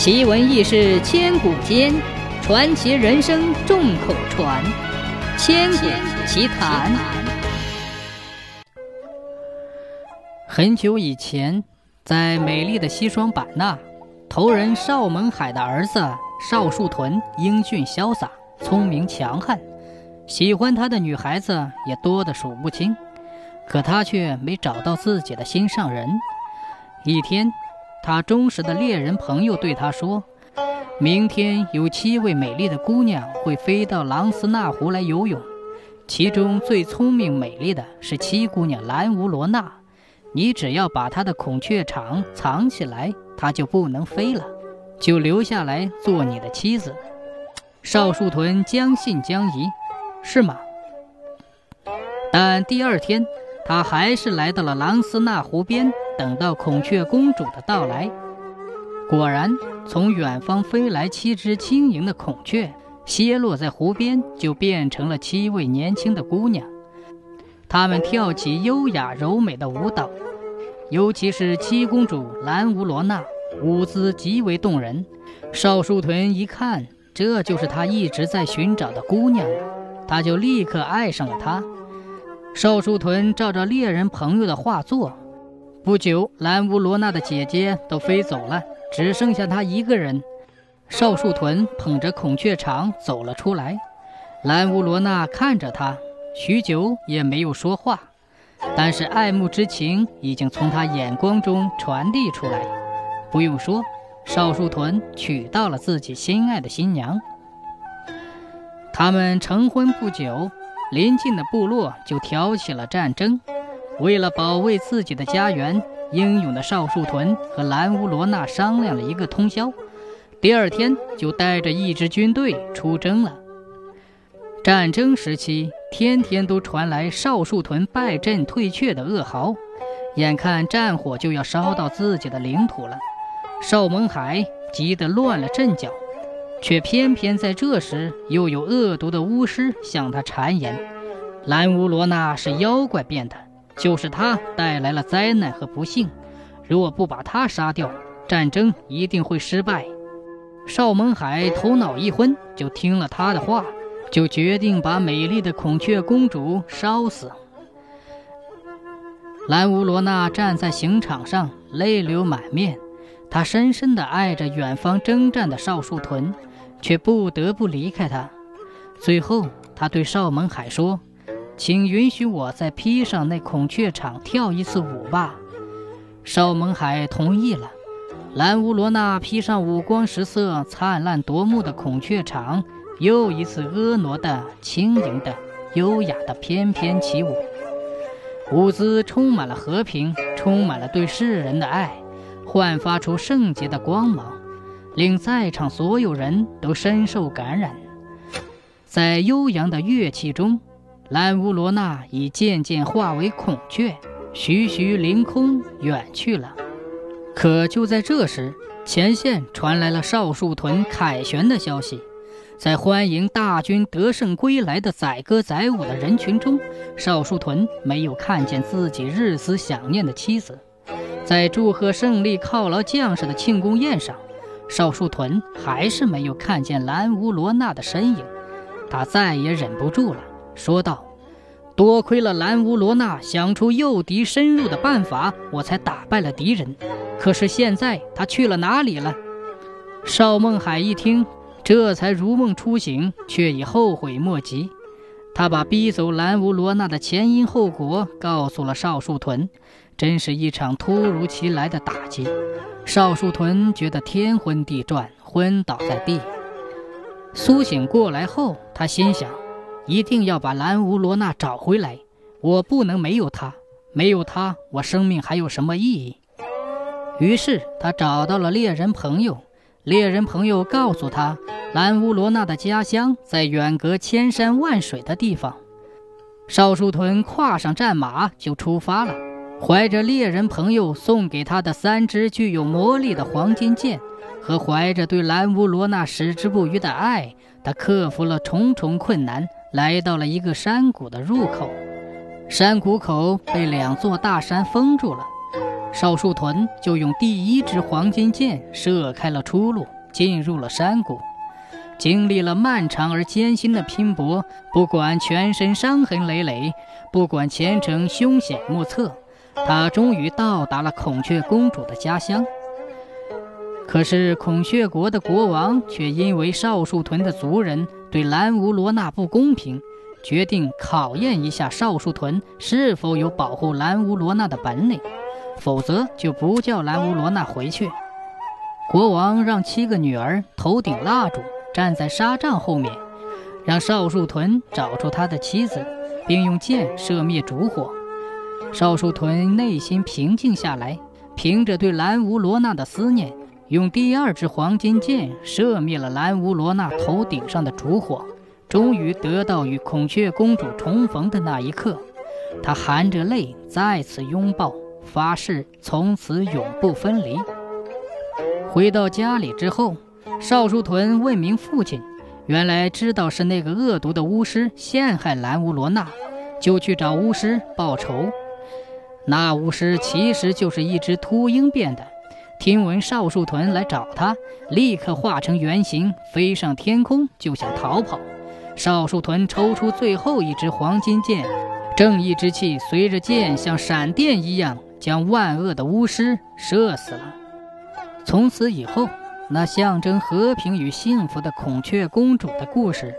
奇闻异事千古间，传奇人生众口传。千古奇谈。很久以前，在美丽的西双版纳，头人邵蒙海的儿子邵树屯英俊潇洒、聪明强悍，喜欢他的女孩子也多得数不清。可他却没找到自己的心上人。一天，他忠实的猎人朋友对他说：“明天有七位美丽的姑娘会飞到朗斯纳湖来游泳，其中最聪明美丽的是七姑娘兰乌罗娜。你只要把她的孔雀场藏起来，她就不能飞了，就留下来做你的妻子。”邵树屯将信将疑：“是吗？”但第二天。他还是来到了朗斯纳湖边，等到孔雀公主的到来。果然，从远方飞来七只轻盈的孔雀，歇落在湖边，就变成了七位年轻的姑娘。她们跳起优雅柔美的舞蹈，尤其是七公主兰乌罗娜，舞姿极为动人。邵树屯一看，这就是他一直在寻找的姑娘，他就立刻爱上了她。邵树屯照着猎人朋友的画作，不久，兰乌罗娜的姐姐都飞走了，只剩下他一个人。邵树屯捧着孔雀场走了出来，兰乌罗娜看着他，许久也没有说话，但是爱慕之情已经从他眼光中传递出来。不用说，邵树屯娶到了自己心爱的新娘。他们成婚不久。邻近的部落就挑起了战争，为了保卫自己的家园，英勇的邵树屯和兰乌罗娜商量了一个通宵，第二天就带着一支军队出征了。战争时期，天天都传来邵树屯败阵退却的噩耗，眼看战火就要烧到自己的领土了，邵蒙海急得乱了阵脚。却偏偏在这时，又有恶毒的巫师向他谗言：“兰乌罗娜是妖怪变的，就是他带来了灾难和不幸。如果不把他杀掉，战争一定会失败。”邵蒙海头脑一昏，就听了他的话，就决定把美丽的孔雀公主烧死。兰乌罗娜站在刑场上，泪流满面，她深深地爱着远方征战的邵树屯。却不得不离开他。最后，他对邵蒙海说：“请允许我再披上那孔雀场跳一次舞吧。”邵蒙海同意了。兰乌罗娜披上五光十色、灿烂夺目的孔雀场，又一次婀娜的、轻盈的、优雅的翩翩起舞。舞姿充满了和平，充满了对世人的爱，焕发出圣洁的光芒。令在场所有人都深受感染，在悠扬的乐器中，兰乌罗娜已渐渐化为孔雀，徐徐凌空远去了。可就在这时，前线传来了邵树屯凯旋的消息。在欢迎大军得胜归来的载歌载舞的人群中，邵树屯没有看见自己日思想念的妻子。在祝贺胜利犒劳将士的庆功宴上。邵树屯还是没有看见兰乌罗娜的身影，他再也忍不住了，说道：“多亏了兰乌罗娜想出诱敌深入的办法，我才打败了敌人。可是现在他去了哪里了？”邵梦海一听，这才如梦初醒，却已后悔莫及。他把逼走兰乌罗娜的前因后果告诉了邵树屯，真是一场突如其来的打击。邵树屯觉得天昏地转，昏倒在地。苏醒过来后，他心想：一定要把兰乌罗娜找回来，我不能没有她。没有她，我生命还有什么意义？于是他找到了猎人朋友。猎人朋友告诉他，兰乌罗娜的家乡在远隔千山万水的地方。邵树屯跨上战马就出发了。怀着猎人朋友送给他的三支具有魔力的黄金剑，和怀着对兰乌罗娜矢志不渝的爱，他克服了重重困难，来到了一个山谷的入口。山谷口被两座大山封住了，邵树屯就用第一支黄金箭射开了出路，进入了山谷。经历了漫长而艰辛的拼搏，不管全身伤痕累累，不管前程凶险莫测，他终于到达了孔雀公主的家乡。可是孔雀国的国王却因为邵树屯的族人对兰乌罗娜不公平，决定考验一下邵树屯是否有保护兰乌罗娜的本领，否则就不叫兰乌罗娜回去。国王让七个女儿头顶蜡烛。站在纱帐后面，让邵树屯找出他的妻子，并用箭射灭烛火。邵树屯内心平静下来，凭着对兰乌罗娜的思念，用第二支黄金箭射灭了兰乌罗娜头顶上的烛火。终于得到与孔雀公主重逢的那一刻，他含着泪再次拥抱，发誓从此永不分离。回到家里之后。邵树屯问明父亲，原来知道是那个恶毒的巫师陷害兰乌罗娜，就去找巫师报仇。那巫师其实就是一只秃鹰变的。听闻少树屯来找他，立刻化成原形飞上天空，就想逃跑。少树屯抽出最后一支黄金箭，正义之气随着箭像闪电一样，将万恶的巫师射死了。从此以后。那象征和平与幸福的孔雀公主的故事，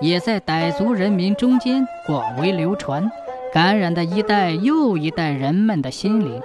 也在傣族人民中间广为流传，感染的一代又一代人们的心灵。